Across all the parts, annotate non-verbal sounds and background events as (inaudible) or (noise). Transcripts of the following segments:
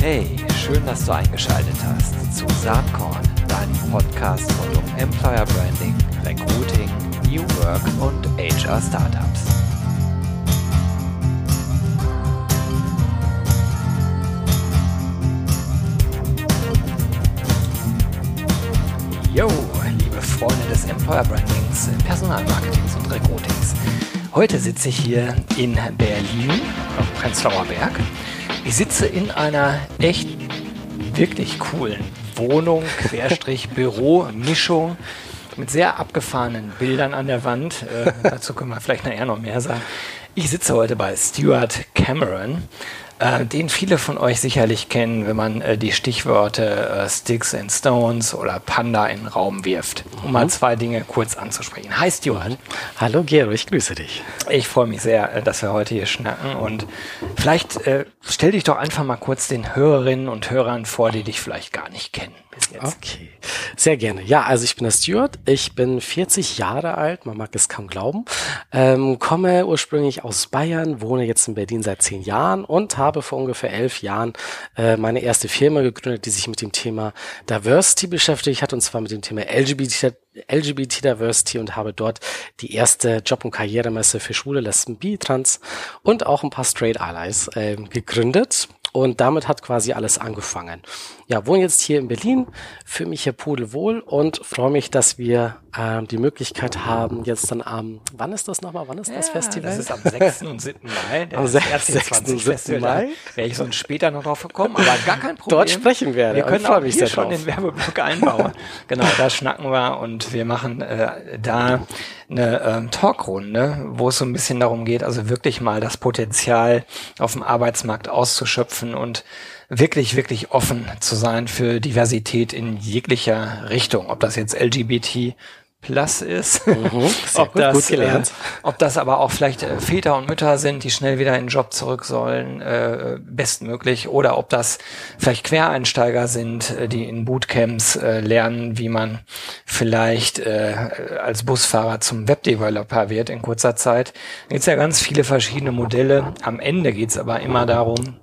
Hey, schön, dass du eingeschaltet hast zu Saatkorn, deinem Podcast rund um Employer Branding, Recruiting, New Work und HR Startups. Yo, liebe Freunde des Employer Brandings, Personalmarketings und Recruitings. Heute sitze ich hier in Berlin, am Prenzlauer Berg. Ich sitze in einer echt wirklich coolen Wohnung, Querstrich, (laughs) Büro, Mischung mit sehr abgefahrenen Bildern an der Wand. Äh, dazu können wir vielleicht nachher noch mehr sagen. Ich sitze heute bei Stuart Cameron äh, den viele von euch sicherlich kennen, wenn man äh, die Stichworte äh, Sticks and Stones oder Panda in den Raum wirft. Um mhm. mal zwei Dinge kurz anzusprechen. Hi Stuart. Hallo Gero, ich grüße dich. Ich freue mich sehr, äh, dass wir heute hier schnacken und vielleicht äh, stell dich doch einfach mal kurz den Hörerinnen und Hörern vor, die dich vielleicht gar nicht kennen. Bis jetzt. Okay, sehr gerne. Ja, also ich bin der Stuart, ich bin 40 Jahre alt, man mag es kaum glauben, ähm, komme ursprünglich aus Bayern, wohne jetzt in Berlin seit zehn Jahren und habe vor ungefähr elf Jahren äh, meine erste Firma gegründet, die sich mit dem Thema Diversity beschäftigt hat und zwar mit dem Thema LGBT LGBT Diversity und habe dort die erste Job- und Karrieremesse für Schwule, Lesben, Bi, Trans und auch ein paar Straight Allies äh, gegründet. Und damit hat quasi alles angefangen. Ja, wohne jetzt hier in Berlin, fühle mich hier pudelwohl und freue mich, dass wir ähm, die Möglichkeit haben, jetzt dann am, wann ist das nochmal, wann ist das Festival? Das ist am 6. und 7. Mai. am 6. 6. und 7. Mai. Wäre ich sonst später noch drauf gekommen, aber gar kein Problem. Dort sprechen wir. Wir können auch hier schon den Werbeblock einbauen. (laughs) genau, da schnacken wir und wir machen äh, da eine ähm, Talkrunde, wo es so ein bisschen darum geht, also wirklich mal das Potenzial auf dem Arbeitsmarkt auszuschöpfen und wirklich, wirklich offen zu sein für Diversität in jeglicher Richtung. Ob das jetzt LGBT Plus ist. Mhm, (laughs) ob, das, äh, ob das aber auch vielleicht äh, Väter und Mütter sind, die schnell wieder in den Job zurück sollen, äh, bestmöglich. Oder ob das vielleicht Quereinsteiger sind, äh, die in Bootcamps äh, lernen, wie man vielleicht äh, als Busfahrer zum Webdeveloper wird in kurzer Zeit. Da gibt ja ganz viele verschiedene Modelle. Am Ende geht es aber immer darum,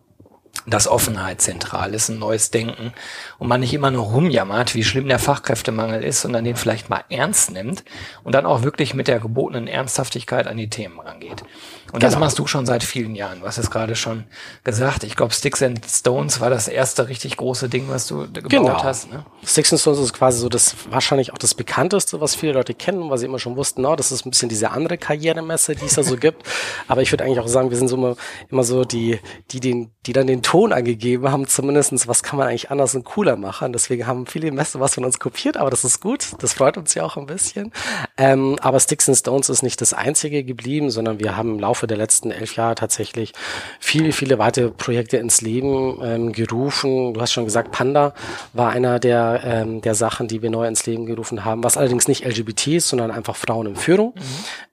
dass Offenheit zentral ist, ein neues Denken und man nicht immer nur rumjammert, wie schlimm der Fachkräftemangel ist, sondern den vielleicht mal ernst nimmt und dann auch wirklich mit der gebotenen Ernsthaftigkeit an die Themen rangeht. Und genau. das machst du schon seit vielen Jahren. Du hast es gerade schon gesagt. Ich glaube, Sticks and Stones war das erste richtig große Ding, was du gebaut genau. hast. Ne? Sticks and Stones ist quasi so das wahrscheinlich auch das bekannteste, was viele Leute kennen, weil sie immer schon wussten, no, das ist ein bisschen diese andere Karrieremesse, die es da so (laughs) gibt. Aber ich würde eigentlich auch sagen, wir sind so immer, immer so die, die den, die dann den Ton angegeben haben, zumindestens, was kann man eigentlich anders und cooler machen. Deswegen haben viele Messe was von uns kopiert, aber das ist gut. Das freut uns ja auch ein bisschen. Ähm, aber Sticks and Stones ist nicht das einzige geblieben, sondern wir haben im Laufe Laufe der letzten elf Jahre tatsächlich viele, viele weitere Projekte ins Leben ähm, gerufen. Du hast schon gesagt, Panda war einer der, ähm, der Sachen, die wir neu ins Leben gerufen haben, was allerdings nicht LGBT ist, sondern einfach Frauen in Führung, mhm.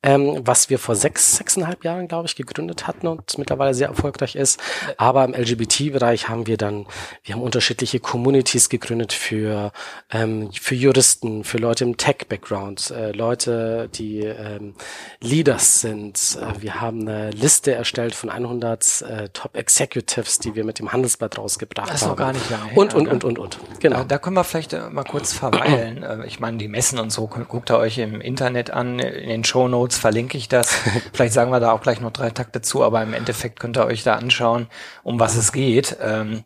ähm, was wir vor sechs, sechseinhalb Jahren, glaube ich, gegründet hatten und mittlerweile sehr erfolgreich ist. Aber im LGBT-Bereich haben wir dann, wir haben unterschiedliche Communities gegründet für, ähm, für Juristen, für Leute im Tech-Background, äh, Leute, die ähm, Leaders sind. Äh, wir haben haben eine Liste erstellt von 100 äh, Top Executives, die wir mit dem Handelsblatt rausgebracht haben. Das ist noch gar nicht lange her. Und, und, und, und, und. Genau. Da, da können wir vielleicht äh, mal kurz verweilen. Äh, ich meine, die Messen und so, guckt ihr euch im Internet an. In den Show Notes verlinke ich das. (laughs) vielleicht sagen wir da auch gleich noch drei Takte zu, aber im Endeffekt könnt ihr euch da anschauen, um was es geht. Ähm,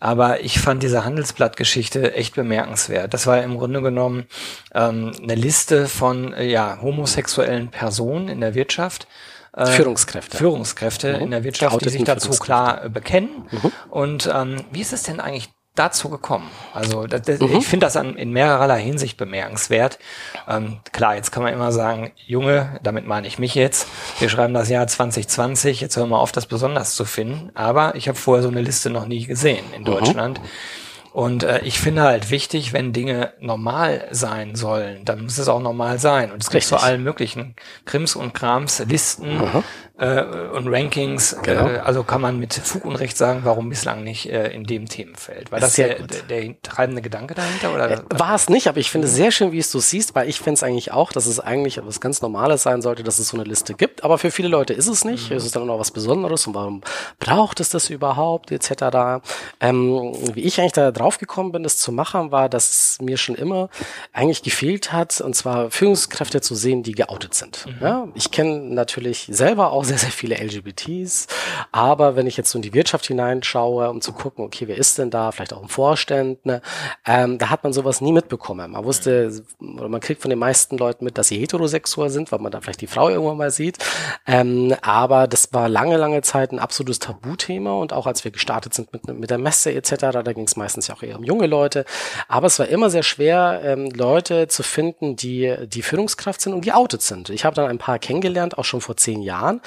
aber ich fand diese Handelsblattgeschichte echt bemerkenswert. Das war im Grunde genommen ähm, eine Liste von äh, ja, homosexuellen Personen in der Wirtschaft äh, Führungskräfte. Führungskräfte mhm. in der Wirtschaft, die sich dazu klar äh, bekennen. Mhm. Und ähm, wie ist es denn eigentlich dazu gekommen? Also das, das, mhm. ich finde das an, in mehrererlei Hinsicht bemerkenswert. Ähm, klar, jetzt kann man immer sagen, Junge, damit meine ich mich jetzt. Wir schreiben das Jahr 2020, jetzt hören wir auf, das besonders zu finden. Aber ich habe vorher so eine Liste noch nie gesehen in mhm. Und äh, ich finde halt wichtig, wenn Dinge normal sein sollen, dann muss es auch normal sein. Und es gibt zu allen möglichen Krims und Krams, Listen mhm. äh, und Rankings. Genau. Äh, also kann man mit Fug und Recht sagen, warum bislang nicht äh, in dem Themenfeld. War das der, der, der, treibende Gedanke dahinter? Oder? Äh, war es nicht, aber ich finde es sehr schön, wie es du siehst, weil ich finde es eigentlich auch, dass es eigentlich etwas ganz Normales sein sollte, dass es so eine Liste gibt. Aber für viele Leute ist es nicht. Mhm. Es ist dann auch was Besonderes und warum braucht es das überhaupt, etc. Ähm, wie ich eigentlich da drauf gekommen bin, das zu machen, war, dass mir schon immer eigentlich gefehlt hat, und zwar Führungskräfte zu sehen, die geoutet sind. Mhm. Ja, ich kenne natürlich selber auch sehr, sehr viele LGBTs, aber wenn ich jetzt so in die Wirtschaft hineinschaue, um zu gucken, okay, wer ist denn da, vielleicht auch im Vorstand, ne, ähm, da hat man sowas nie mitbekommen. Man wusste, oder man kriegt von den meisten Leuten mit, dass sie heterosexuell sind, weil man da vielleicht die Frau irgendwann mal sieht. Ähm, aber das war lange, lange Zeit ein absolutes Tabuthema und auch als wir gestartet sind mit, mit der Messe etc., da ging es meistens ja auch eher um junge Leute. Aber es war immer sehr schwer, ähm, Leute zu finden, die die Führungskraft sind und die outet sind. Ich habe dann ein paar kennengelernt, auch schon vor zehn Jahren.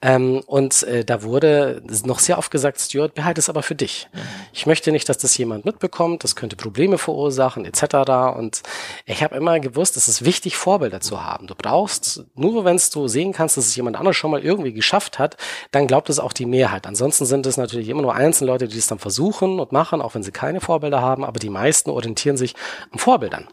Ähm, und äh, da wurde noch sehr oft gesagt, Stuart, behalte es aber für dich. Ich möchte nicht, dass das jemand mitbekommt, das könnte Probleme verursachen etc. Und ich habe immer gewusst, es ist wichtig, Vorbilder zu haben. Du brauchst, nur wenn du sehen kannst, dass es jemand anderes schon mal irgendwie geschafft hat, dann glaubt es auch die Mehrheit. Ansonsten sind es natürlich immer nur einzelne Leute, die es dann versuchen und machen, auch wenn sie keine Vorbilder haben, aber die meisten orientieren sich an Vorbildern.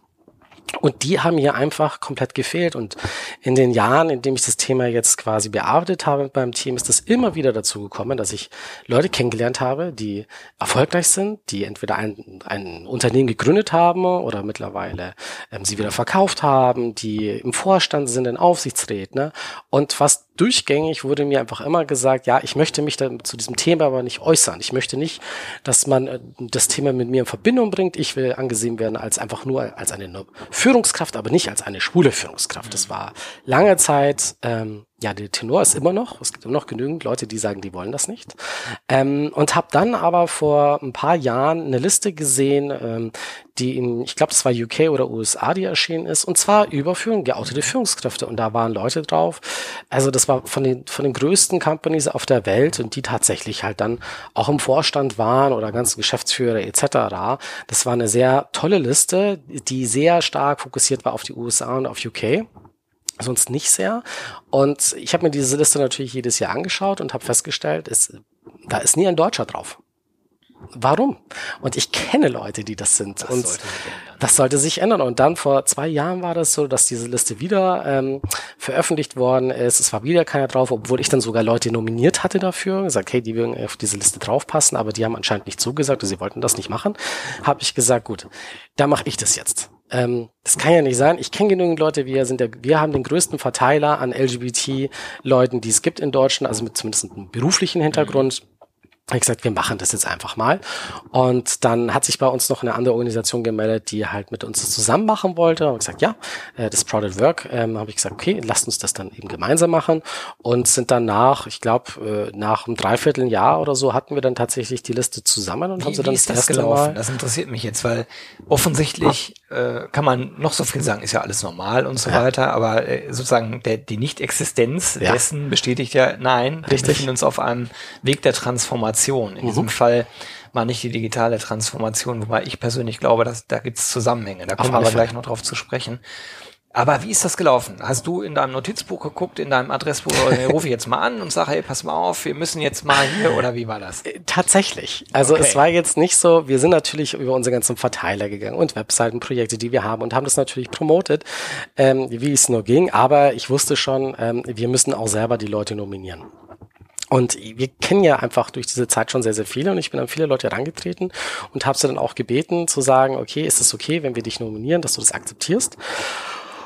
Und die haben hier einfach komplett gefehlt. Und in den Jahren, in dem ich das Thema jetzt quasi bearbeitet habe meinem Team, ist es immer wieder dazu gekommen, dass ich Leute kennengelernt habe, die erfolgreich sind, die entweder ein, ein Unternehmen gegründet haben oder mittlerweile ähm, sie wieder verkauft haben, die im Vorstand sind, in Aufsichtsräten. Ne? Und fast durchgängig wurde mir einfach immer gesagt, ja, ich möchte mich da zu diesem Thema aber nicht äußern. Ich möchte nicht, dass man äh, das Thema mit mir in Verbindung bringt. Ich will angesehen werden als einfach nur als eine Führungskraft, aber nicht als eine schwule Führungskraft. Das war lange Zeit ähm, ja, der Tenor ist immer noch, es gibt immer noch genügend Leute, die sagen, die wollen das nicht. Ähm, und habe dann aber vor ein paar Jahren eine Liste gesehen, ähm, die in, ich glaube, das war UK oder USA, die erschienen ist, und zwar über Führung, geoutete Führungskräfte. Und da waren Leute drauf. Also das war von den, von den größten Companies auf der Welt und die tatsächlich halt dann auch im Vorstand waren oder ganzen Geschäftsführer etc. Das war eine sehr tolle Liste, die sehr stark fokussiert war auf die USA und auf UK sonst nicht sehr. Und ich habe mir diese Liste natürlich jedes Jahr angeschaut und habe festgestellt, es, da ist nie ein Deutscher drauf. Warum? Und ich kenne Leute, die das sind. Das und sollte das sollte sich ändern. Und dann vor zwei Jahren war das so, dass diese Liste wieder ähm, veröffentlicht worden ist. Es war wieder keiner drauf, obwohl ich dann sogar Leute nominiert hatte dafür. Gesagt, hey, die würden auf diese Liste draufpassen, aber die haben anscheinend nicht zugesagt, sie wollten das nicht machen. Habe ich gesagt, gut, da mache ich das jetzt. Ähm, das kann ja nicht sein. Ich kenne genügend Leute, wir sind der, wir haben den größten Verteiler an LGBT-Leuten, die es gibt in Deutschland, also mit zumindest einem beruflichen Hintergrund. Mhm ich gesagt, wir machen das jetzt einfach mal. Und dann hat sich bei uns noch eine andere Organisation gemeldet, die halt mit uns zusammen machen wollte. Und gesagt, ja, äh, das Product Work, ähm, habe ich gesagt, okay, lasst uns das dann eben gemeinsam machen. Und sind dann nach, ich glaube, äh, nach einem Dreivierteljahr oder so hatten wir dann tatsächlich die Liste zusammen und wie, haben sie dann wie ist das, das gelaufen? Mal das interessiert mich jetzt, weil offensichtlich äh, kann man noch so viel sagen, ist ja alles normal und so ja. weiter, aber äh, sozusagen der, die Nicht-Existenz ja. dessen bestätigt ja, nein, Richtig. wir befinden uns auf einem Weg der Transformation Transformation. In mhm. diesem Fall mal nicht die digitale Transformation, wobei ich persönlich glaube, dass da gibt es Zusammenhänge. Da kommen wir aber gleich noch drauf zu sprechen. Aber wie ist das gelaufen? Hast du in deinem Notizbuch geguckt, in deinem Adressbuch, oder (laughs) rufe ich jetzt mal an und sage, hey, pass mal auf, wir müssen jetzt mal hier, oder wie war das? Äh, tatsächlich. Also okay. es war jetzt nicht so, wir sind natürlich über unsere ganzen Verteiler gegangen und Webseitenprojekte, die wir haben und haben das natürlich promotet, ähm, wie es nur ging, aber ich wusste schon, ähm, wir müssen auch selber die Leute nominieren. Und wir kennen ja einfach durch diese Zeit schon sehr, sehr viele und ich bin an viele Leute herangetreten und habe sie dann auch gebeten zu sagen, okay, ist es okay, wenn wir dich nominieren, dass du das akzeptierst?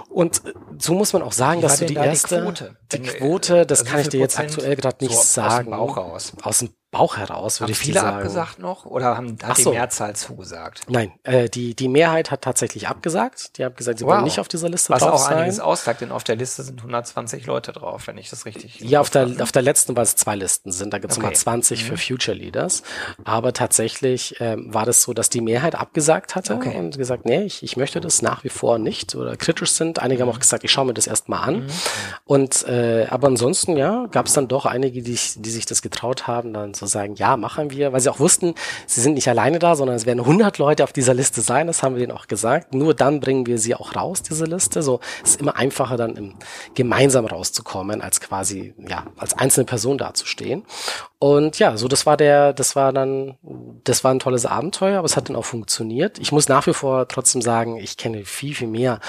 Und so muss man auch sagen, dass du die erste, die Quote, die Quote das also kann ich dir jetzt aktuell gerade nicht so sagen. Aus dem Bauch raus. Aus dem Bauch heraus, würde ich viele sagen. abgesagt noch oder haben hat so. die Mehrzahl zugesagt? Nein, äh, die die Mehrheit hat tatsächlich abgesagt. Die haben gesagt, sie wow. wollen nicht auf dieser Liste Was drauf auch sein. einiges aussagt, denn auf der Liste sind 120 Leute drauf, wenn ich das richtig. Ja, auf der auf der letzten, weil es zwei Listen sind, da gibt es okay. nochmal 20 mhm. für Future Leaders. Aber tatsächlich ähm, war das so, dass die Mehrheit abgesagt hatte okay. und gesagt, nee, ich, ich möchte das nach wie vor nicht oder kritisch sind. Einige mhm. haben auch gesagt, ich schaue mir das erstmal an. Mhm. Und äh, aber ansonsten ja, gab es dann doch einige, die, die sich das getraut haben, dann zu sagen, ja, machen wir, weil sie auch wussten, sie sind nicht alleine da, sondern es werden 100 Leute auf dieser Liste sein, das haben wir denen auch gesagt. Nur dann bringen wir sie auch raus, diese Liste. So ist immer einfacher dann im, gemeinsam rauszukommen, als quasi, ja, als einzelne Person dazustehen. Und ja, so das war der, das war dann, das war ein tolles Abenteuer, aber es hat dann auch funktioniert. Ich muss nach wie vor trotzdem sagen, ich kenne viel, viel mehr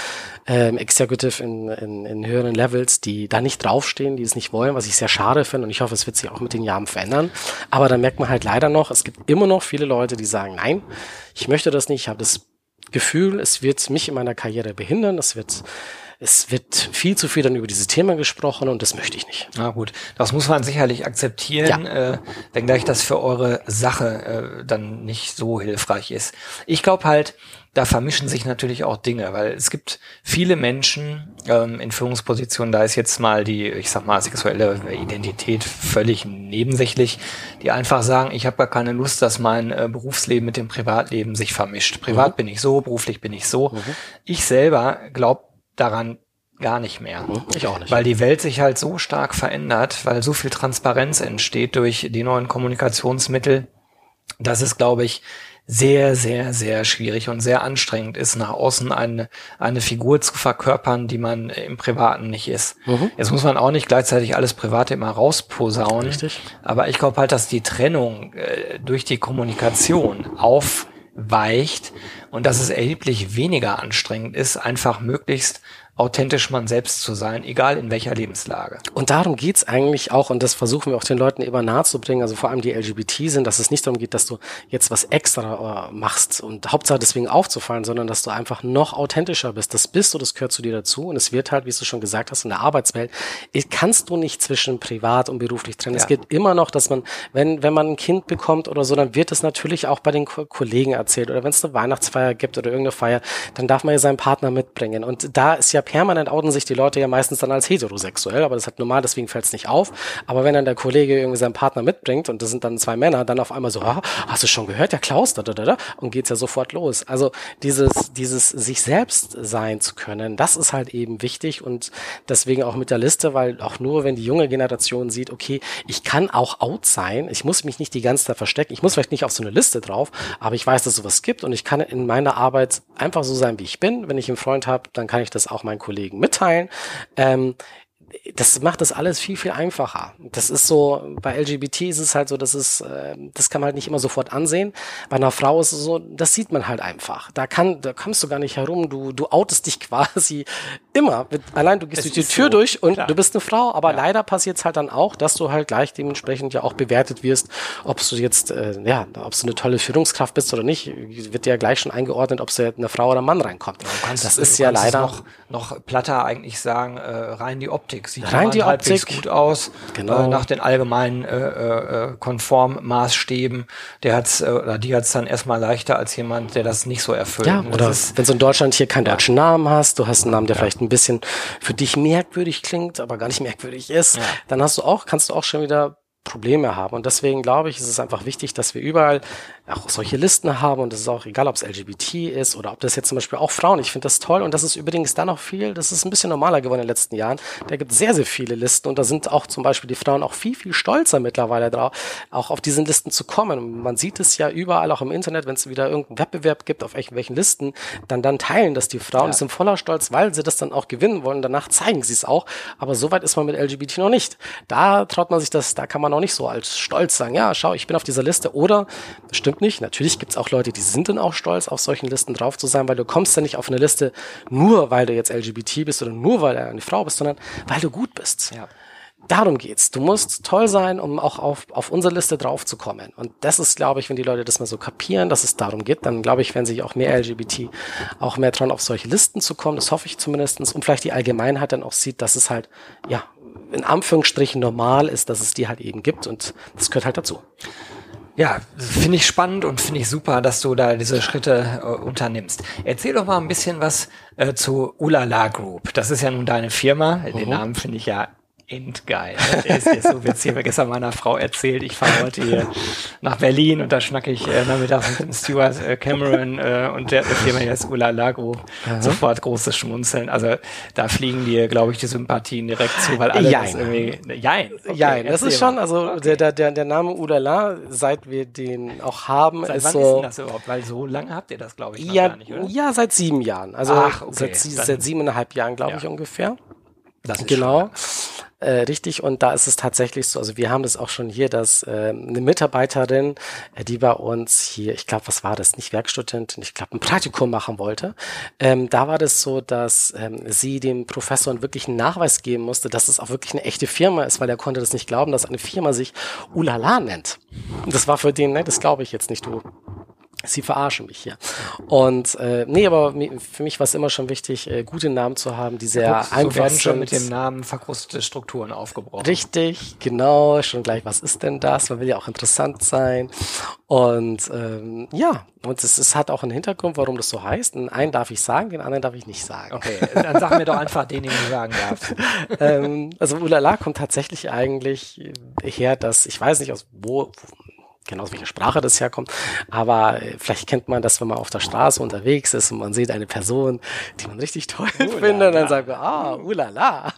ähm, Executive in, in, in höheren Levels, die da nicht draufstehen, die es nicht wollen, was ich sehr schade finde und ich hoffe, es wird sich auch mit den Jahren verändern. Aber dann merkt man halt leider noch, es gibt immer noch viele Leute, die sagen, nein, ich möchte das nicht, ich habe das Gefühl, es wird mich in meiner Karriere behindern, es wird es wird viel zu viel dann über dieses Thema gesprochen und das möchte ich nicht. Na gut, das muss man sicherlich akzeptieren, ja. äh, wenngleich das für eure Sache äh, dann nicht so hilfreich ist. Ich glaube halt, da vermischen sich natürlich auch Dinge, weil es gibt viele Menschen ähm, in Führungspositionen, da ist jetzt mal die, ich sag mal, sexuelle Identität völlig nebensächlich, die einfach sagen, ich habe gar keine Lust, dass mein äh, Berufsleben mit dem Privatleben sich vermischt. Privat mhm. bin ich so, beruflich bin ich so. Mhm. Ich selber glaube daran gar nicht mehr. Mhm. Ich auch nicht. Weil die Welt sich halt so stark verändert, weil so viel Transparenz entsteht durch die neuen Kommunikationsmittel, dass es, glaube ich, sehr, sehr, sehr schwierig und sehr anstrengend ist, nach außen eine, eine Figur zu verkörpern, die man im Privaten nicht ist. Mhm. Jetzt muss man auch nicht gleichzeitig alles Private immer rausposaunen. Richtig. Aber ich glaube halt, dass die Trennung äh, durch die Kommunikation aufweicht und dass es erheblich weniger anstrengend ist, einfach möglichst authentisch man selbst zu sein, egal in welcher Lebenslage. Und darum geht's eigentlich auch, und das versuchen wir auch den Leuten immer nahezubringen, also vor allem die LGBT sind, dass es nicht darum geht, dass du jetzt was extra äh, machst und Hauptsache deswegen aufzufallen, sondern dass du einfach noch authentischer bist. Das bist du, das gehört zu dir dazu und es wird halt, wie du schon gesagt hast, in der Arbeitswelt, kannst du nicht zwischen privat und beruflich trennen. Ja. Es geht immer noch, dass man, wenn, wenn man ein Kind bekommt oder so, dann wird es natürlich auch bei den Ko Kollegen erzählt oder wenn es eine Weihnachtsfeier gibt oder irgendeine Feier, dann darf man ja seinen Partner mitbringen und da ist ja permanent outen sich die Leute ja meistens dann als heterosexuell, aber das hat normal, deswegen fällt es nicht auf. Aber wenn dann der Kollege irgendwie seinen Partner mitbringt und das sind dann zwei Männer, dann auf einmal so, ah, hast du schon gehört, der Klaus, da, da, da, da, und geht's ja sofort los. Also dieses, dieses sich selbst sein zu können, das ist halt eben wichtig und deswegen auch mit der Liste, weil auch nur, wenn die junge Generation sieht, okay, ich kann auch out sein, ich muss mich nicht die ganze Zeit verstecken, ich muss vielleicht nicht auf so eine Liste drauf, aber ich weiß, dass sowas gibt und ich kann in meiner Arbeit einfach so sein, wie ich bin. Wenn ich einen Freund habe, dann kann ich das auch meinen Kollegen mitteilen. Ähm, das macht das alles viel, viel einfacher. Das ist so, bei LGBT ist es halt so, dass es, äh, das kann man halt nicht immer sofort ansehen. Bei einer Frau ist es so, das sieht man halt einfach. Da kann, da kommst du gar nicht herum. Du, du outest dich (laughs) quasi immer. Allein du gehst durch die Tür so, durch und klar. du bist eine Frau. Aber ja. leider passiert es halt dann auch, dass du halt gleich dementsprechend ja auch bewertet wirst, ob du jetzt, äh, ja, ob du eine tolle Führungskraft bist oder nicht, wird dir ja gleich schon eingeordnet, ob es eine Frau oder ein Mann reinkommt. Kannst, das ist ja leider noch, noch platter eigentlich sagen, äh, rein die Optik sieht Rein die Optik gut aus, genau. äh, nach den allgemeinen äh, äh, Konformmaßstäben. Der hat's äh, oder die hat's dann erstmal leichter als jemand, der das nicht so erfüllt. Ja, oder wenn du in Deutschland hier keinen deutschen Namen hast, du hast einen Namen, der ja. vielleicht ein bisschen für dich merkwürdig klingt, aber gar nicht merkwürdig ist, ja. dann hast du auch, kannst du auch schon wieder Probleme haben. Und deswegen glaube ich, ist es einfach wichtig, dass wir überall auch solche Listen haben und es ist auch egal, ob es LGBT ist oder ob das jetzt zum Beispiel auch Frauen. Ich finde das toll und das ist übrigens da noch viel, das ist ein bisschen normaler geworden in den letzten Jahren. Da gibt sehr, sehr viele Listen und da sind auch zum Beispiel die Frauen auch viel, viel stolzer mittlerweile drauf, auch auf diesen Listen zu kommen. Man sieht es ja überall auch im Internet, wenn es wieder irgendeinen Wettbewerb gibt auf irgendwelchen Listen, dann, dann teilen das die Frauen, ja. sind voller Stolz, weil sie das dann auch gewinnen wollen. Danach zeigen sie es auch. Aber so weit ist man mit LGBT noch nicht. Da traut man sich das, da kann man auch nicht so als Stolz sagen, ja, schau, ich bin auf dieser Liste. Oder, das stimmt nicht, natürlich gibt es auch Leute, die sind dann auch stolz, auf solchen Listen drauf zu sein, weil du kommst ja nicht auf eine Liste nur, weil du jetzt LGBT bist oder nur, weil du eine Frau bist, sondern weil du gut bist. Ja. Darum geht's. Du musst toll sein, um auch auf, auf unsere Liste draufzukommen. Und das ist, glaube ich, wenn die Leute das mal so kapieren, dass es darum geht, dann glaube ich, werden sich auch mehr LGBT auch mehr dran, auf solche Listen zu kommen. Das hoffe ich zumindestens. Und vielleicht die Allgemeinheit dann auch sieht, dass es halt, ja, in Anführungsstrichen normal ist, dass es die halt eben gibt und das gehört halt dazu. Ja, finde ich spannend und finde ich super, dass du da diese Schritte äh, unternimmst. Erzähl doch mal ein bisschen was äh, zu Ulala Group. Das ist ja nun deine Firma. Den mhm. Namen finde ich ja endgeil. Ne? Der ist, der ist so witzig. Ich habe gestern meiner Frau erzählt, ich fahre heute hier nach Berlin und da schnacke ich äh, nachmittags mit dem Stuart äh, Cameron äh, und der Firma, heißt Ula Lago. Sofort großes Schmunzeln. Also da fliegen dir, glaube ich, die Sympathien direkt zu, weil alle Jein. das irgendwie... Jein. Okay, ja, das ist schon, also Okay. der, der, der Name Udala, seit wir den auch haben, Seit ist wann so. ist denn das überhaupt? Weil so lange habt ihr das, glaube ich, noch ja, gar nicht, oder? ja, seit sieben Jahren. Also Ach, okay. seit, seit siebeneinhalb Jahren, glaube Ja. ich, ungefähr. Das ist Genau. schon Äh, richtig, und da ist es tatsächlich so, also wir haben das auch schon hier, dass äh, eine Mitarbeiterin, äh, die bei uns hier, ich glaube, was war das, nicht Werkstudentin, ich glaube, ein Praktikum machen wollte, ähm, da war das so, dass ähm, sie dem Professor wirklich einen Nachweis geben musste, dass es auch wirklich eine echte Firma ist, weil er konnte das nicht glauben, dass eine Firma sich Ulala nennt. Und das war für den, ne, das glaube ich jetzt nicht, du Sie verarschen mich hier. Und äh, nee, aber für mich war es immer schon wichtig, äh, gute Namen zu haben, die sehr Guck, so werden schon mit dem Namen verkrustete Strukturen aufgebrochen. Richtig, genau, schon gleich, was ist denn das? Man will ja auch interessant sein. Und ähm, ja, und es, es hat auch einen Hintergrund, warum das so heißt. Den einen darf ich sagen, den anderen darf ich nicht sagen. Okay, dann sag mir doch einfach den, den du sagen darfst. (laughs) ähm, also Ulala kommt tatsächlich eigentlich her, dass, ich weiß nicht aus wo, genau aus welcher Sprache das herkommt, aber äh, vielleicht kennt man das, wenn man auf der Straße unterwegs ist und man sieht eine Person, die man richtig toll findet, dann sagt man, ah, ulala.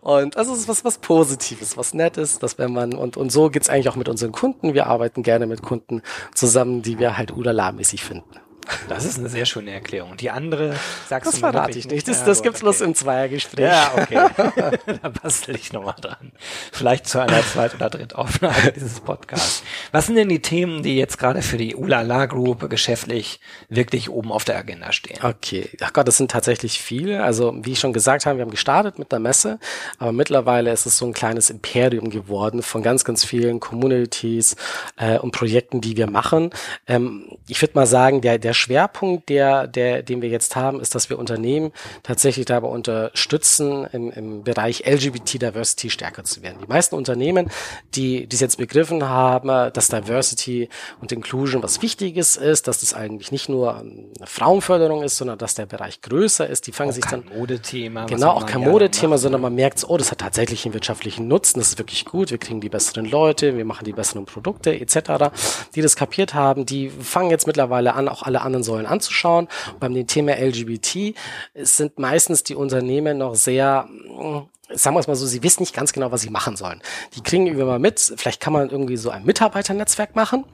Und also es ist was, was Positives, was Nettes, dass wenn man, und, und so geht's eigentlich auch mit unseren Kunden. Wir arbeiten gerne mit Kunden zusammen, die wir halt ulala-mäßig finden. Das ist eine sehr schöne Erklärung. Die andere sagst Das du mir verrate ich nicht. Das, das gibt's okay. bloß im Zweiergespräch. Ja, (laughs) okay. da bastel ich nochmal dran. Vielleicht zu einer Zweit- oder Drittaufnahme (laughs) dieses Podcasts. Was sind denn die Themen, die jetzt gerade für die Ulala Group geschäftlich wirklich oben auf der Agenda stehen? Okay, ach Gott, das sind tatsächlich viele. Also wie ich schon gesagt habe, wir haben gestartet mit der Messe, aber mittlerweile ist es so ein kleines Imperium geworden von ganz, ganz vielen Communities äh, und Projekten, die wir machen. Ähm, ich würde mal sagen, der, der Schwerpunkt, der, der, den wir jetzt haben, ist, dass wir Unternehmen tatsächlich dabei unterstützen, im, im Bereich LGBT Diversity stärker zu werden. Die meisten Unternehmen, die es jetzt begriffen haben, dass Diversity und Inclusion was Wichtiges ist, dass das eigentlich nicht nur ähm, eine Frauenförderung ist, sondern dass der Bereich größer ist, die fangen sich Kein dann Modethema. Genau, auch kein Modethema, sondern man merkt, oh, das hat tatsächlich einen wirtschaftlichen Nutzen, das ist wirklich gut, wir kriegen die besseren Leute, wir machen die besseren Produkte etc., die das kapiert haben, die fangen jetzt mittlerweile an, auch alle anderen Säulen anzuschauen. Beim Thema LGBT sind meistens die Unternehmen noch sehr mh, sagen wir es mal so, sie wissen nicht ganz genau, was sie machen sollen. Die kriegen irgendwie mal mit, vielleicht kann man irgendwie so ein Mitarbeiternetzwerk machen.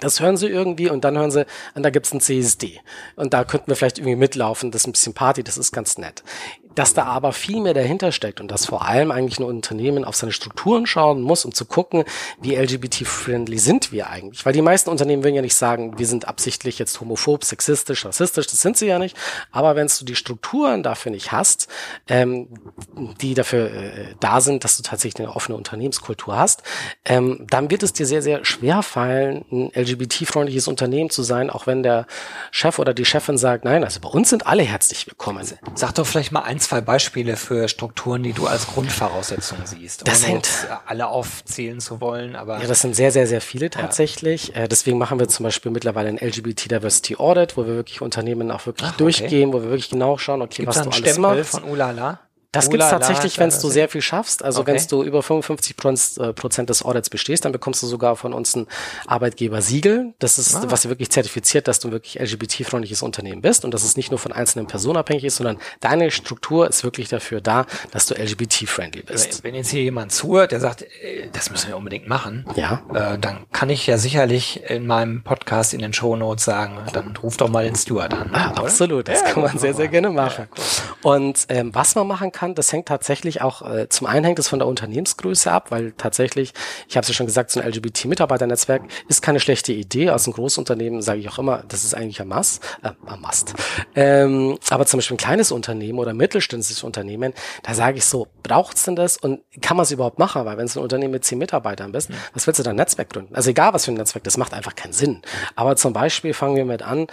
Das hören sie irgendwie und dann hören sie, und da gibt's ein CSD. Und da könnten wir vielleicht irgendwie mitlaufen, das ist ein bisschen Party, das ist ganz nett. Dass da aber viel mehr dahinter steckt und dass vor allem eigentlich ein Unternehmen auf seine Strukturen schauen muss, um zu gucken, wie LGBT-friendly sind wir eigentlich. Weil die meisten Unternehmen würden ja nicht sagen, wir sind absichtlich jetzt homophob, sexistisch, rassistisch, das sind sie ja nicht. Aber wenn du die Strukturen dafür nicht hast, ähm, die dafür äh, da sind, dass du tatsächlich eine offene Unternehmenskultur hast, ähm, dann wird es dir sehr, sehr schwer fallen, ein LGBT-freundliches Unternehmen zu sein, auch wenn der Chef oder die Chefin sagt, nein, also bei uns sind alle herzlich willkommen. Sag doch vielleicht mal ein, zwei Beispiele für Strukturen, die du als Grundvoraussetzung siehst. Das ohne hängt- jetzt alle aufzählen zu wollen, aber Ja, das sind sehr, sehr, sehr viele tatsächlich. Äh, deswegen machen wir zum Beispiel mittlerweile ein LGBT Diversity Audit, wo wir wirklich Unternehmen auch wirklich Ach, okay. durchgehen, wo wir wirklich genau schauen, okay, gibt's was du alles Stempel machst. von Ulala? Das gibt's Ulala, tatsächlich, wenn du sehr viel schaffst. Also Okay. wenn du über 55 Prozent äh, Prozent des Audits bestehst, dann bekommst du sogar von uns ein Arbeitgeber-Siegel. Das ist, Ah. was wirklich zertifiziert, dass du wirklich LGBT-freundliches Unternehmen bist und dass es nicht nur von einzelnen Personen abhängig ist, sondern deine Struktur ist wirklich dafür da, dass du LGBT-friendly bist. Wenn jetzt hier jemand zuhört, der sagt, äh, das müssen wir unbedingt machen, Ja. äh, dann kann ich ja sicherlich in meinem Podcast in den Shownotes sagen, dann ruf doch mal den Steward an. Ah, absolut, das Ja, kann man sehr, sehr gerne machen. Und ähm, was man machen kann, das hängt tatsächlich auch, äh, zum einen hängt es von der Unternehmensgröße ab, weil tatsächlich, ich habe es ja schon gesagt, so ein LGBT-Mitarbeiternetzwerk ist keine schlechte Idee. Aus einem Großunternehmen sage ich auch immer, das ist eigentlich ein Must. Äh, ein Must. Ähm, aber zum Beispiel ein kleines Unternehmen oder mittelständisches Unternehmen, da sage ich so, braucht's denn das und kann man es überhaupt machen? Weil wenn du ein Unternehmen mit zehn Mitarbeitern bist, was willst du da ein Netzwerk gründen? Also egal was für ein Netzwerk, das macht einfach keinen Sinn. Aber zum Beispiel fangen wir mit an,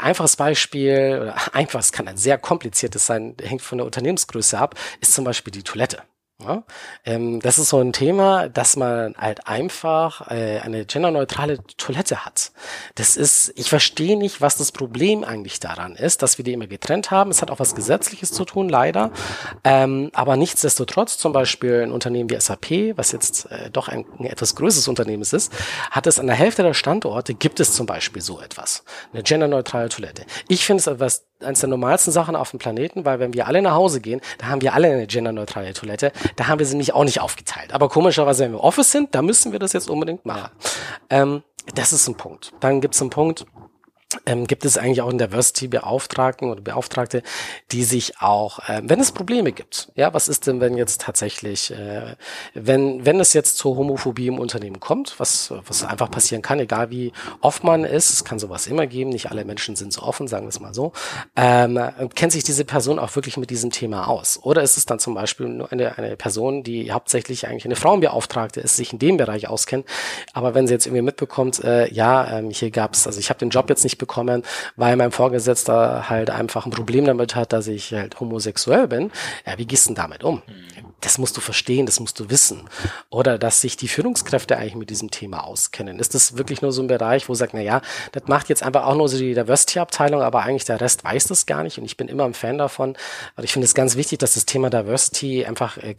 einfaches Beispiel, oder (laughs) einfach, es kann ein sehr kompliziertes sein, hängt von der Unternehmensgröße ab, ist zum Beispiel die Toilette. Ja, ähm, das ist so ein Thema, dass man halt einfach äh, eine genderneutrale Toilette hat. Das ist, ich verstehe nicht, was das Problem eigentlich daran ist, dass wir die immer getrennt haben. Es hat auch was Gesetzliches zu tun, leider. Ähm, aber nichtsdestotrotz, zum Beispiel ein Unternehmen wie SAP, was jetzt äh, doch ein, ein, etwas größeres Unternehmen ist, hat es an der Hälfte der Standorte, gibt es zum Beispiel so etwas. Eine genderneutrale Toilette. Ich finde es etwas eines der normalsten Sachen auf dem Planeten, weil wenn wir alle nach Hause gehen, da haben wir alle eine genderneutrale Toilette. Da haben wir sie nämlich auch nicht aufgeteilt. Aber komischerweise, wenn wir Office sind, da müssen wir das jetzt unbedingt machen. Ähm, das ist ein Punkt. Dann gibt es einen Punkt, ähm, gibt es eigentlich auch einen Diversity-Beauftragten oder Beauftragte, die sich auch, äh, wenn es Probleme gibt, ja, was ist denn, wenn jetzt tatsächlich, äh, wenn, wenn es jetzt zur Homophobie im Unternehmen kommt, was, was einfach passieren kann, egal wie oft man ist, es kann sowas immer geben, nicht alle Menschen sind so offen, sagen wir es mal so, ähm, kennt sich diese Person auch wirklich mit diesem Thema aus? Oder ist es dann zum Beispiel nur eine, eine Person, die hauptsächlich eigentlich eine Frauenbeauftragte ist, sich in dem Bereich auskennt, aber wenn sie jetzt irgendwie mitbekommt, äh, ja, ähm, hier gab's, also ich habe den Job jetzt nicht bekommen, weil mein Vorgesetzter halt einfach ein Problem damit hat, dass ich halt homosexuell bin. Ja, wie gehst du denn damit um? Das musst du verstehen, das musst du wissen. Oder dass sich die Führungskräfte eigentlich mit diesem Thema auskennen. Ist das wirklich nur so ein Bereich, wo sagt, na ja, das macht jetzt einfach auch nur so die Diversity-Abteilung, aber eigentlich der Rest weiß das gar nicht. Und ich bin immer ein Fan davon. Aber ich finde es ganz wichtig, dass das Thema Diversity einfach äh,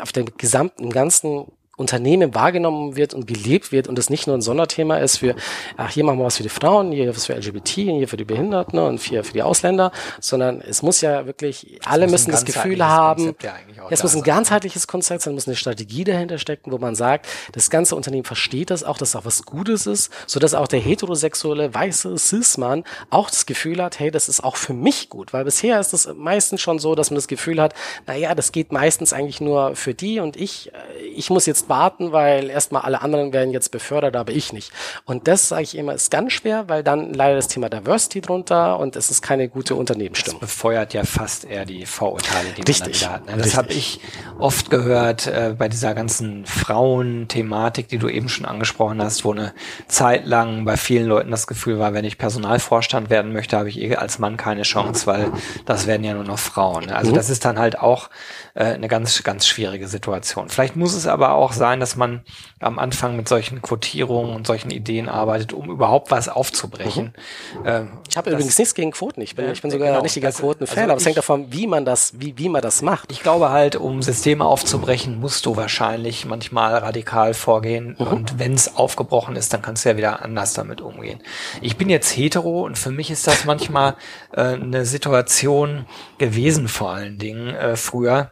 auf dem gesamten, ganzen Unternehmen wahrgenommen wird und gelebt wird und es nicht nur ein Sonderthema ist für, ach, hier machen wir was für die Frauen, hier was für LGBT, hier für die Behinderten und hier für die Ausländer, sondern es muss ja wirklich, alle müssen das Gefühl haben, ja es muss ein ganzheitliches Konzept sein, muss eine Strategie dahinter stecken, wo man sagt, das ganze Unternehmen versteht das auch, dass auch was Gutes ist, so dass auch der heterosexuelle, weiße Cis-Mann auch das Gefühl hat, hey, das ist auch für mich gut, weil bisher ist es meistens schon so, dass man das Gefühl hat, naja, das geht meistens eigentlich nur für die und ich, äh, ich muss jetzt warten, weil erstmal alle anderen werden jetzt befördert, aber ich nicht. Und das, sage ich immer, ist ganz schwer, weil dann leider das Thema Diversity drunter und es ist keine gute Unternehmensstimmung. Das befeuert ja fast eher die Vorurteile, die Richtig. man dann wieder hat. Ne? Das habe ich oft gehört äh, bei dieser ganzen Frauenthematik, die du eben schon angesprochen hast, wo eine Zeit lang bei vielen Leuten das Gefühl war, wenn ich Personalvorstand werden möchte, habe ich eh als Mann keine Chance, weil das werden ja nur noch Frauen. Ne? Also mhm. das ist dann halt auch äh, eine ganz, ganz schwierige Situation. Vielleicht muss es aber auch sein, dass man am Anfang mit solchen Quotierungen und solchen Ideen arbeitet, um überhaupt was aufzubrechen. Mhm. Ähm, ich habe übrigens nichts gegen Quoten. Ich bin, ich bin sogar genau, ein richtiger Quotenfan, also aber es hängt davon, wie man das, wie, wie man das macht. Ich glaube halt, um Systeme aufzubrechen, musst du wahrscheinlich manchmal radikal vorgehen. Mhm. Und wenn es aufgebrochen ist, dann kannst du ja wieder anders damit umgehen. Ich bin jetzt hetero und für mich ist das manchmal äh, eine Situation gewesen, vor allen Dingen äh, früher,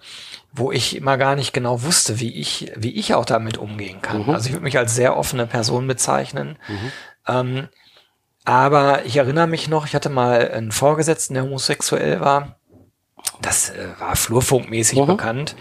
wo ich immer gar nicht genau wusste, wie ich, wie ich auch damit umgehen kann. Mhm. Also ich würde mich als sehr offene Person bezeichnen. Mhm. Ähm, aber ich erinnere mich noch, ich hatte mal einen Vorgesetzten, der homosexuell war. Das äh, war flurfunkmäßig mhm. bekannt.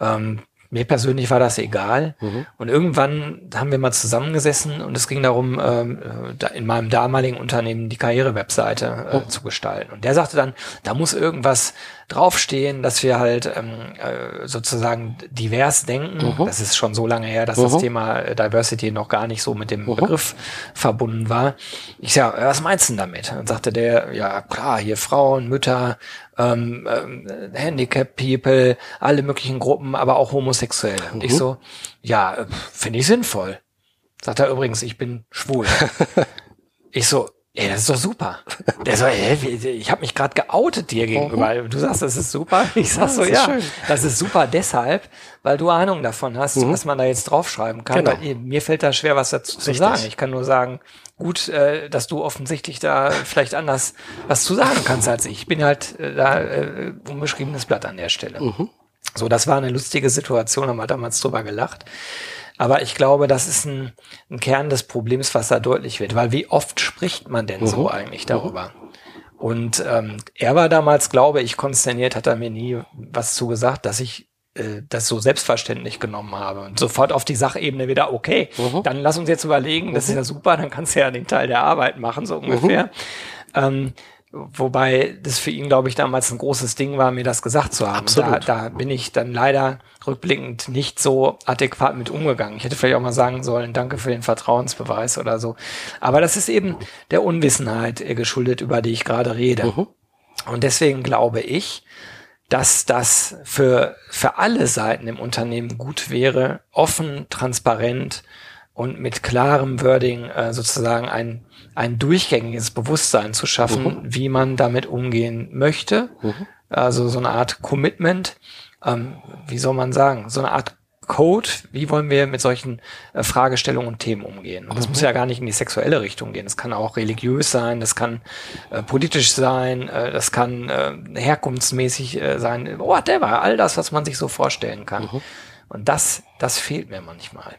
Ähm, mir persönlich war das egal. Mhm. Und irgendwann haben wir mal zusammengesessen und es ging darum, ähm, äh, in meinem damaligen Unternehmen die Karriere-Webseite äh, oh. zu gestalten. Und der sagte dann, da muss irgendwas draufstehen, dass wir halt ähm, äh, sozusagen divers denken. Mhm. Das ist schon so lange her, dass mhm. das Thema Diversity noch gar nicht so mit dem mhm. Begriff verbunden war. Ich sag, was meinst du denn damit? Und sagte der, ja klar, hier Frauen, Mütter, ähm, ähm, Handicap People, alle möglichen Gruppen, aber auch Homosexuelle. Und ich mhm. so, ja, äh, finde ich sinnvoll. Sagt er übrigens, ich bin schwul. (laughs) ich so, Ey, das ist doch super. Der so, ey, ich habe mich gerade geoutet dir gegenüber. Mhm. Du sagst, das ist super. (laughs) Ich sag so, ja, schön. das ist super deshalb, weil du Ahnung davon hast, mhm. was man da jetzt draufschreiben kann. Genau. Weil, mir fällt da schwer, was dazu Richtig. zu sagen. Ich kann nur sagen, gut, äh, dass du offensichtlich da vielleicht anders was zu sagen kannst als ich. Ich bin halt äh, da äh, unbeschriebenes Blatt an der Stelle. Mhm. So, das war eine lustige Situation, haben wir damals drüber gelacht. Aber ich glaube, das ist ein, ein Kern des Problems, was da deutlich wird, weil wie oft spricht man denn mhm. so eigentlich mhm. darüber? Und ähm, er war damals, glaube ich, konsterniert, hat er mir nie was zugesagt, dass ich äh, das so selbstverständlich genommen habe. Und sofort auf die Sachebene wieder, okay, mhm. dann lass uns jetzt überlegen, das ist mhm. ja super, dann kannst du ja den Teil der Arbeit machen, so ungefähr. Mhm. Ähm, Wobei das für ihn, glaube ich, damals ein großes Ding war, mir das gesagt zu haben. Da, da bin ich dann leider rückblickend nicht so adäquat mit umgegangen. Ich hätte vielleicht auch mal sagen sollen, danke für den Vertrauensbeweis oder so. Aber das ist eben der Unwissenheit geschuldet, über die ich gerade rede. Mhm. Und deswegen glaube ich, dass das für, für alle Seiten im Unternehmen gut wäre, offen, transparent und mit klarem Wording äh, sozusagen ein, ein durchgängiges Bewusstsein zu schaffen, mhm. wie man damit umgehen möchte. Mhm. Also so eine Art Commitment, ähm, wie soll man sagen, so eine Art Code, wie wollen wir mit solchen äh, Fragestellungen und Themen umgehen. Und das mhm. muss ja gar nicht in die sexuelle Richtung gehen. Das kann auch religiös sein, das kann äh, politisch sein, äh, das kann äh, herkunftsmäßig äh, sein, whatever, all das, was man sich so vorstellen kann. Mhm. Und das, das fehlt mir manchmal.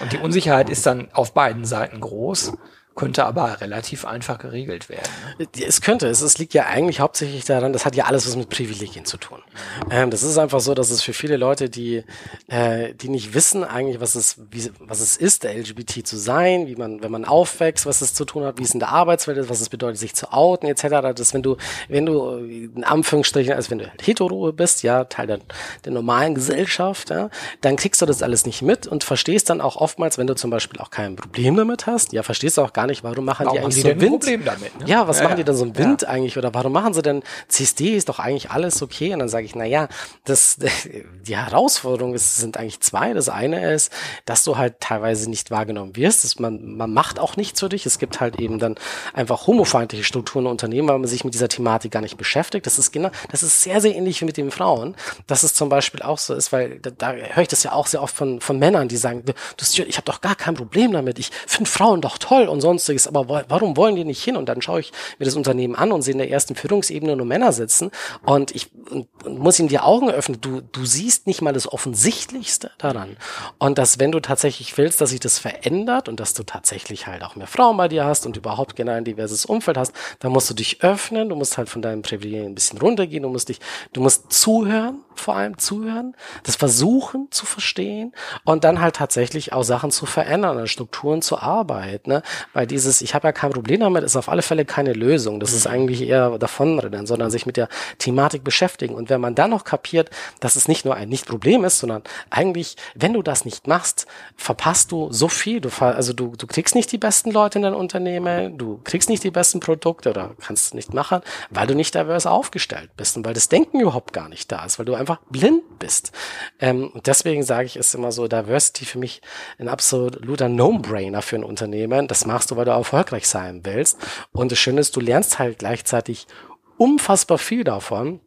Und die Unsicherheit ist dann auf beiden Seiten groß könnte aber relativ einfach geregelt werden. Ne? Es könnte, es, es liegt ja eigentlich hauptsächlich daran, das hat ja alles was mit Privilegien zu tun. Ähm, das ist einfach so, dass es für viele Leute, die, äh, die nicht wissen eigentlich, was es, wie, was es ist, der LGBT zu sein, wie man, wenn man aufwächst, was es zu tun hat, wie es in der Arbeitswelt ist, was es bedeutet, sich zu outen, etc. Dass wenn du, wenn du in Anführungsstrichen, also wenn du hetero bist, ja, Teil der, der normalen Gesellschaft, ja, dann kriegst du das alles nicht mit und verstehst dann auch oftmals, wenn du zum Beispiel auch kein Problem damit hast, ja, verstehst du auch gar gar nicht, warum machen warum die eigentlich so Wind? Problem damit, ne? Ja, was ja, machen die denn so ein Wind ja. eigentlich? Oder warum machen sie denn CSD ist doch eigentlich alles okay? Und dann sage ich, na ja, das, (laughs) die Herausforderung ist, sind eigentlich zwei. Das eine ist, dass du halt teilweise nicht wahrgenommen wirst. Dass man, man macht auch nichts für dich. Es gibt halt eben dann einfach homofeindliche Strukturen in Unternehmen, weil man sich mit dieser Thematik gar nicht beschäftigt. Das ist genau, das ist sehr, sehr ähnlich wie mit den Frauen. Dass es zum Beispiel auch so ist, weil da, da höre ich das ja auch sehr oft von, von Männern, die sagen, du, ich habe doch gar kein Problem damit. Ich finde Frauen doch toll und so sonstiges, aber warum wollen die nicht hin? Und dann schaue ich mir das Unternehmen an und sehe in der ersten Führungsebene nur Männer sitzen und ich und, und muss ihm die Augen öffnen. Du, du siehst nicht mal das Offensichtlichste daran. Und dass, wenn du tatsächlich willst, dass sich das verändert und dass du tatsächlich halt auch mehr Frauen bei dir hast und überhaupt generell ein diverses Umfeld hast, dann musst du dich öffnen, du musst halt von deinem Privilegien ein bisschen runtergehen, du musst dich, du musst zuhören, vor allem zuhören, das versuchen zu verstehen und dann halt tatsächlich auch Sachen zu verändern, an Strukturen zu arbeiten. Ne? Weil dieses, ich habe ja kein Problem damit, ist auf alle Fälle keine Lösung. Das ist mhm. eigentlich eher davonrennen, sondern sich mit der Thematik beschäftigen. Und wenn man dann noch kapiert, dass es nicht nur ein Nicht-Problem ist, sondern eigentlich, wenn du das nicht machst, verpasst du so viel. Du, also du, du kriegst nicht die besten Leute in dein Unternehmen, du kriegst nicht die besten Produkte oder kannst es nicht machen, weil du nicht divers aufgestellt bist und weil das Denken überhaupt gar nicht da ist, weil du einfach blind bist. Ähm, und deswegen sage ich, ist immer so Diversity für mich ein absoluter No-Brainer für ein Unternehmen. Das machst du, weil du erfolgreich sein willst. Und das Schöne ist, du lernst halt gleichzeitig unfassbar viel davon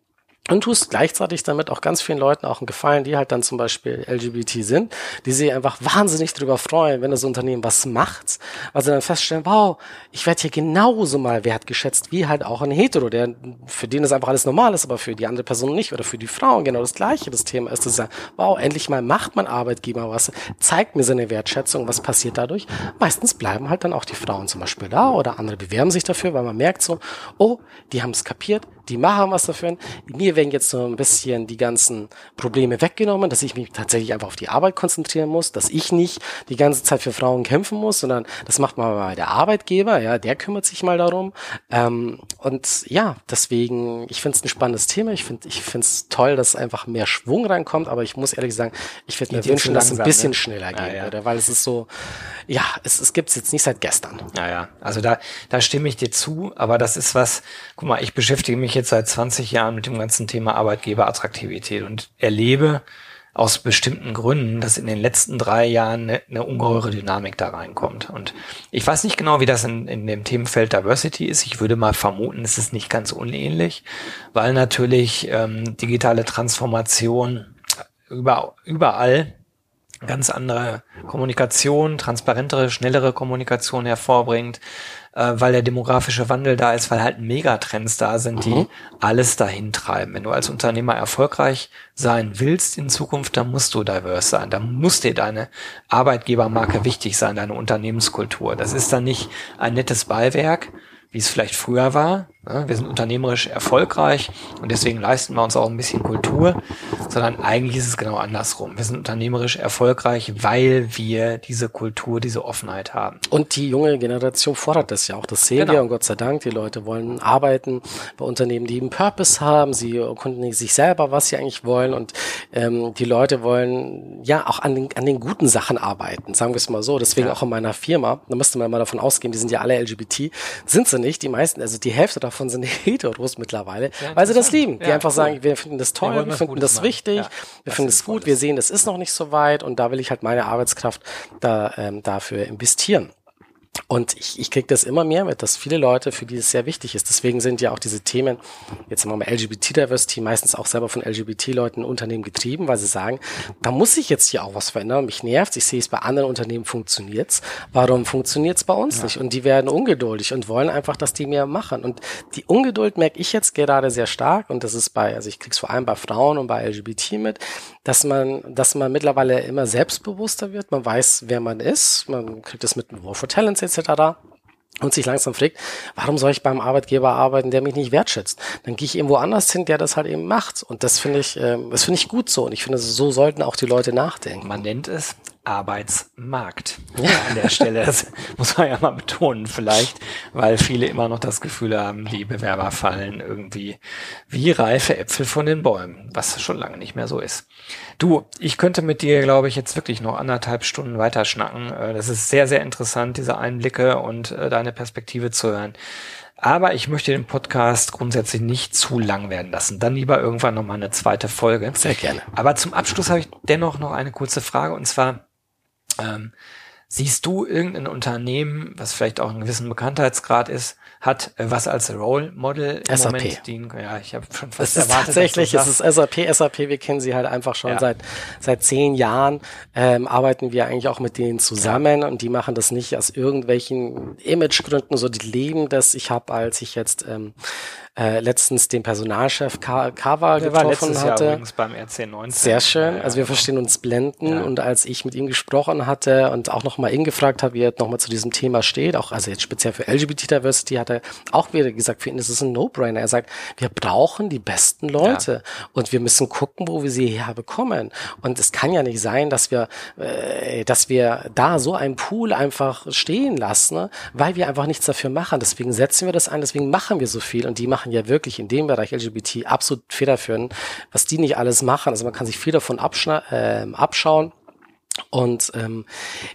und tust gleichzeitig damit auch ganz vielen Leuten auch einen Gefallen, die halt dann zum Beispiel LGBT sind, die sich einfach wahnsinnig drüber freuen, wenn das Unternehmen was macht, weil sie dann feststellen, wow, ich werde hier genauso mal wertgeschätzt wie halt auch ein Hetero, der für den das einfach alles normal ist, aber für die andere Person nicht oder für die Frauen genau das gleiche. Das Thema ist, dass sagen, wow, endlich mal macht mein Arbeitgeber was, zeigt mir seine Wertschätzung, was passiert dadurch? Meistens bleiben halt dann auch die Frauen zum Beispiel da oder andere bewerben sich dafür, weil man merkt so, oh, die haben es kapiert, die machen was dafür. Mir werden jetzt so ein bisschen die ganzen Probleme weggenommen, dass ich mich tatsächlich einfach auf die Arbeit konzentrieren muss, dass ich nicht die ganze Zeit für Frauen kämpfen muss, sondern das macht mal der Arbeitgeber, ja, der kümmert sich mal darum. Ähm, und ja, deswegen, ich finde es ein spannendes Thema. Ich finde ich finde es toll, dass einfach mehr Schwung reinkommt, aber ich muss ehrlich sagen, ich würde mir wünschen, dass es ein bisschen ne? schneller ja, gehen ja. würde, weil es ist so, ja, es, es gibt es jetzt nicht seit gestern. Ja, ja, also da, da stimme ich dir zu, aber das ist was, guck mal, ich beschäftige mich jetzt seit 20 Jahren mit dem ganzen Thema Arbeitgeberattraktivität und erlebe aus bestimmten Gründen, dass in den letzten drei Jahren eine, eine ungeheure Dynamik da reinkommt. Und ich weiß nicht genau, wie das in, in dem Themenfeld Diversity ist. Ich würde mal vermuten, es ist nicht ganz unähnlich, weil natürlich ähm, digitale Transformation über, überall ganz andere Kommunikation, transparentere, schnellere Kommunikation hervorbringt, äh, weil der demografische Wandel da ist, weil halt Megatrends da sind, die mhm. alles dahin treiben. Wenn du als Unternehmer erfolgreich sein willst in Zukunft, dann musst du diverse sein. Da muss dir deine Arbeitgebermarke wichtig sein, deine Unternehmenskultur. Das ist dann nicht ein nettes Beiwerk, wie es vielleicht früher war. Wir sind unternehmerisch erfolgreich und deswegen leisten wir uns auch ein bisschen Kultur, sondern eigentlich ist es genau andersrum. Wir sind unternehmerisch erfolgreich, weil wir diese Kultur, diese Offenheit haben. Und die junge Generation fordert das ja auch. Das sehen genau. wir und Gott sei Dank. Die Leute wollen arbeiten bei Unternehmen, die einen Purpose haben. Sie erkunden sich selber, was sie eigentlich wollen und ähm, die Leute wollen ja auch an den, an den guten Sachen arbeiten, sagen wir es mal so. Deswegen ja. auch in meiner Firma, da müsste man mal davon ausgehen, die sind ja alle LGBT, sind sie nicht. Die meisten, also die Hälfte davon davon sind (laughs) Heteros mittlerweile, ja, weil sie das lieben. Die ja, einfach cool. sagen, wir finden das toll, wir, wir finden das machen. wichtig, ja, wir finden es gut, wir sehen, es ist noch nicht so weit und da will ich halt meine Arbeitskraft da, ähm, dafür investieren. Und ich, ich kriege das immer mehr mit, dass viele Leute, für die es sehr wichtig ist. Deswegen sind ja auch diese Themen, jetzt haben wir mal LGBT-Diversity, meistens auch selber von LGBT-Leuten in Unternehmen getrieben, weil sie sagen, da muss sich jetzt hier auch was verändern. Mich nervt ich sehe es bei anderen Unternehmen funktioniert's. Warum funktioniert's bei uns ja. nicht? Und die werden ungeduldig und wollen einfach, dass die mehr machen. Und die Ungeduld merke ich jetzt gerade sehr stark. Und das ist bei, also ich krieg's vor allem bei Frauen und bei LGBT mit, dass man, dass man mittlerweile immer selbstbewusster wird. Man weiß, wer man ist. Man kriegt das mit War for Talents etc. Und sich langsam fragt, warum soll ich beim Arbeitgeber arbeiten, der mich nicht wertschätzt? Dann gehe ich irgendwo anders hin, der das halt eben macht. Und das finde ich, äh, das finde ich gut so. Und ich finde, so sollten auch die Leute nachdenken. Man nennt es Arbeitsmarkt ja. an der Stelle. Das muss man ja mal betonen vielleicht, weil viele immer noch das Gefühl haben, die Bewerber fallen irgendwie wie reife Äpfel von den Bäumen, was schon lange nicht mehr so ist. Du, ich könnte mit dir, glaube ich, jetzt wirklich noch anderthalb Stunden weiter schnacken. Äh, das ist sehr, sehr interessant, diese Einblicke und äh, deine Perspektive zu hören. Aber ich möchte den Podcast grundsätzlich nicht zu lang werden lassen. Dann lieber irgendwann nochmal eine zweite Folge. Sehr gerne. Aber zum Abschluss habe ich dennoch noch eine kurze Frage und zwar, ähm, siehst du irgendein Unternehmen, was vielleicht auch einen gewissen Bekanntheitsgrad ist, hat, äh, was als Role Model im SAP. Moment dienen. Ja, ich habe schon fast es ist erwartet. Tatsächlich, es ist SAP. SAP, wir kennen sie halt einfach schon ja. seit seit zehn Jahren. Ähm, arbeiten wir eigentlich auch mit denen zusammen ja. und die machen das nicht aus irgendwelchen Imagegründen, so die leben das. Ich habe, als ich jetzt ähm, äh, letztens den Personalchef Kava getroffen war hatte. Jahr übrigens beim RC19. Sehr schön. Also wir verstehen uns blenden ja. und als ich mit ihm gesprochen hatte und auch nochmal ihn gefragt habe, wie er nochmal zu diesem Thema steht, auch also jetzt speziell für LGBT Diversity, hat er auch wieder gesagt, für ihn ist es ein No-Brainer. Er sagt, wir brauchen die besten Leute ja. und wir müssen gucken, wo wir sie herbekommen. Und es kann ja nicht sein, dass wir, äh, dass wir da so einen Pool einfach stehen lassen, ne? weil wir einfach nichts dafür machen. Deswegen setzen wir das ein, deswegen machen wir so viel und die machen ja wirklich in dem Bereich LGBT absolut federführend, was die nicht alles machen. Also man kann sich viel davon äh, abschauen. Und ähm,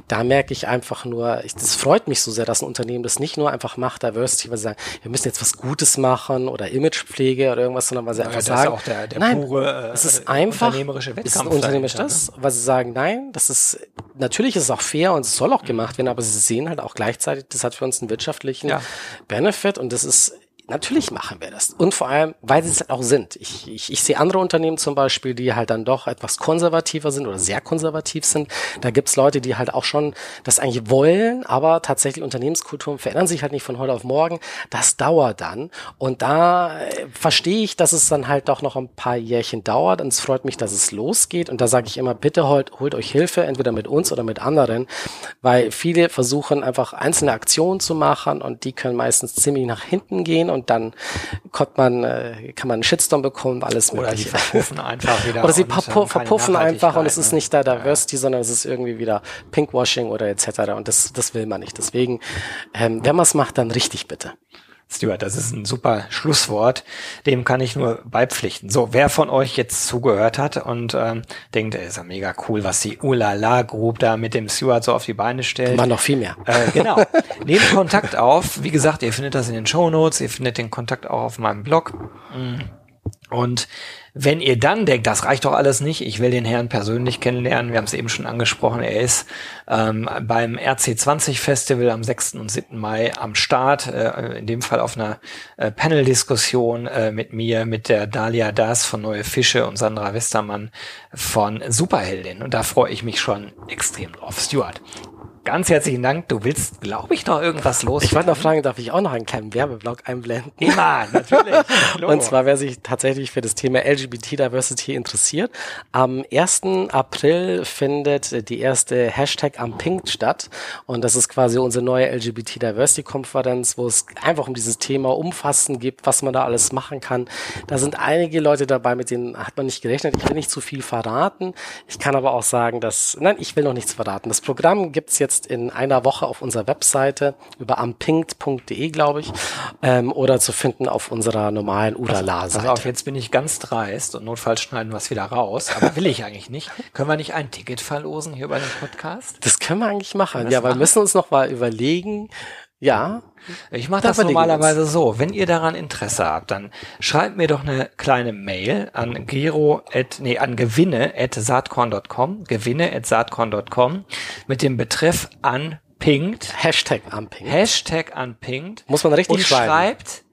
da merke ich einfach nur, ich, das freut mich so sehr, dass ein Unternehmen das nicht nur einfach macht, Diversity, weil sie sagen, wir müssen jetzt was Gutes machen oder Imagepflege oder irgendwas, sondern weil sie ja, einfach sagen, ist der, der nein, pure, äh, es ist einfach, unternehmerische Wettkampf ist unternehmerisch das, ne? weil sie sagen, nein, das ist, natürlich ist es auch fair und es soll auch gemacht werden, aber sie sehen halt auch gleichzeitig, das hat für uns einen wirtschaftlichen ja. Benefit und das ist Natürlich machen wir das. Und vor allem, weil sie es halt auch sind. Ich, ich, ich sehe andere Unternehmen zum Beispiel, die halt dann doch etwas konservativer sind oder sehr konservativ sind. Da gibt's Leute, die halt auch schon das eigentlich wollen, aber tatsächlich Unternehmenskulturen verändern sich halt nicht von heute auf morgen. Das dauert dann. Und da äh, verstehe ich, dass es dann halt doch noch ein paar Jährchen dauert. Und es freut mich, dass es losgeht. Und da sage ich immer, bitte holt, holt euch Hilfe, entweder mit uns oder mit anderen, weil viele versuchen einfach einzelne Aktionen zu machen und die können meistens ziemlich nach hinten gehen und dann kommt man, äh, kann man einen Shitstorm bekommen, alles Oder mögliche. die verpuffen (laughs) einfach wieder. Oder sie und, verpuffen einfach und es ist nicht da Diversity, ja. sondern es ist irgendwie wieder Pinkwashing oder etc. Und das, das will man nicht. Deswegen, ähm, wenn man es macht, dann richtig bitte. Stuart, das ist ein super Schlusswort. Dem kann ich nur beipflichten. So, wer von euch jetzt zugehört hat und ähm, denkt, ey, ist ja mega cool, was die Ulala Group da mit dem Stuart so auf die Beine stellt. War noch viel mehr. Äh, genau. Nehmt Kontakt auf. Wie gesagt, ihr findet das in den Show Notes. Ihr findet den Kontakt auch auf meinem Blog. Und wenn ihr dann denkt, das reicht doch alles nicht, ich will den Herrn persönlich kennenlernen, wir haben es eben schon angesprochen, er ist ähm, beim RC20 Festival am 6. und 7. Mai am Start, äh, in dem Fall auf einer äh, Panel-Diskussion äh, mit mir, mit der Dalia Das von Neue Fische und Sandra Westermann von Superheldin. Und da freue ich mich schon extrem drauf. Stuart, Ganz herzlichen Dank. Du willst, glaube ich, noch irgendwas los. Ich wollte noch fragen, darf ich auch noch einen kleinen Werbeblock einblenden? Immer, natürlich. (laughs) Und zwar, wer sich tatsächlich für das Thema LGBT Diversity interessiert, am 1. April findet die erste Hashtag am Pink statt. Und das ist quasi unsere neue LGBT Diversity Konferenz, wo es einfach um dieses Thema umfassend gibt, was man da alles machen kann. Da sind einige Leute dabei, mit denen hat man nicht gerechnet. Ich will nicht zu viel verraten. Ich kann aber auch sagen, dass, nein, ich will noch nichts verraten. Das Programm gibt's jetzt jetzt in einer Woche auf unserer Webseite über ampinkt.de, glaube ich, ähm, oder zu finden auf unserer normalen Udala-Seite. Also auf, jetzt bin ich ganz dreist und notfalls schneiden wir es wieder raus, aber will ich eigentlich nicht. (laughs) Können wir nicht ein Ticket verlosen hier bei dem Podcast? Das können wir eigentlich machen. Ja, wir müssen uns noch mal überlegen, Ja. Ich mache Da das normalerweise so. Wenn ihr daran Interesse habt, dann schreibt mir doch eine kleine Mail an gero at, nee, an gewinne at saatkorn.com, gewinne at saatkorn.com mit dem Betreff anpinkt, Hashtag Amping. Hashtag anpinkt. Muss man richtig und schreiben. schreibt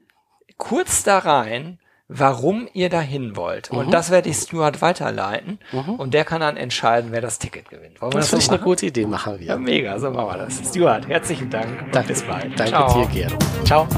kurz da rein, warum ihr dahin wollt. Mhm. Und das werde ich Stuart weiterleiten und der kann dann entscheiden, wer das Ticket gewinnt. Wollen Das das, finde ich eine gute Idee, machen wir. Ja, mega, so machen wir das. Stuart, herzlichen Dank. Danke, Bis bald. Danke Ciao. dir, Gero. Ciao.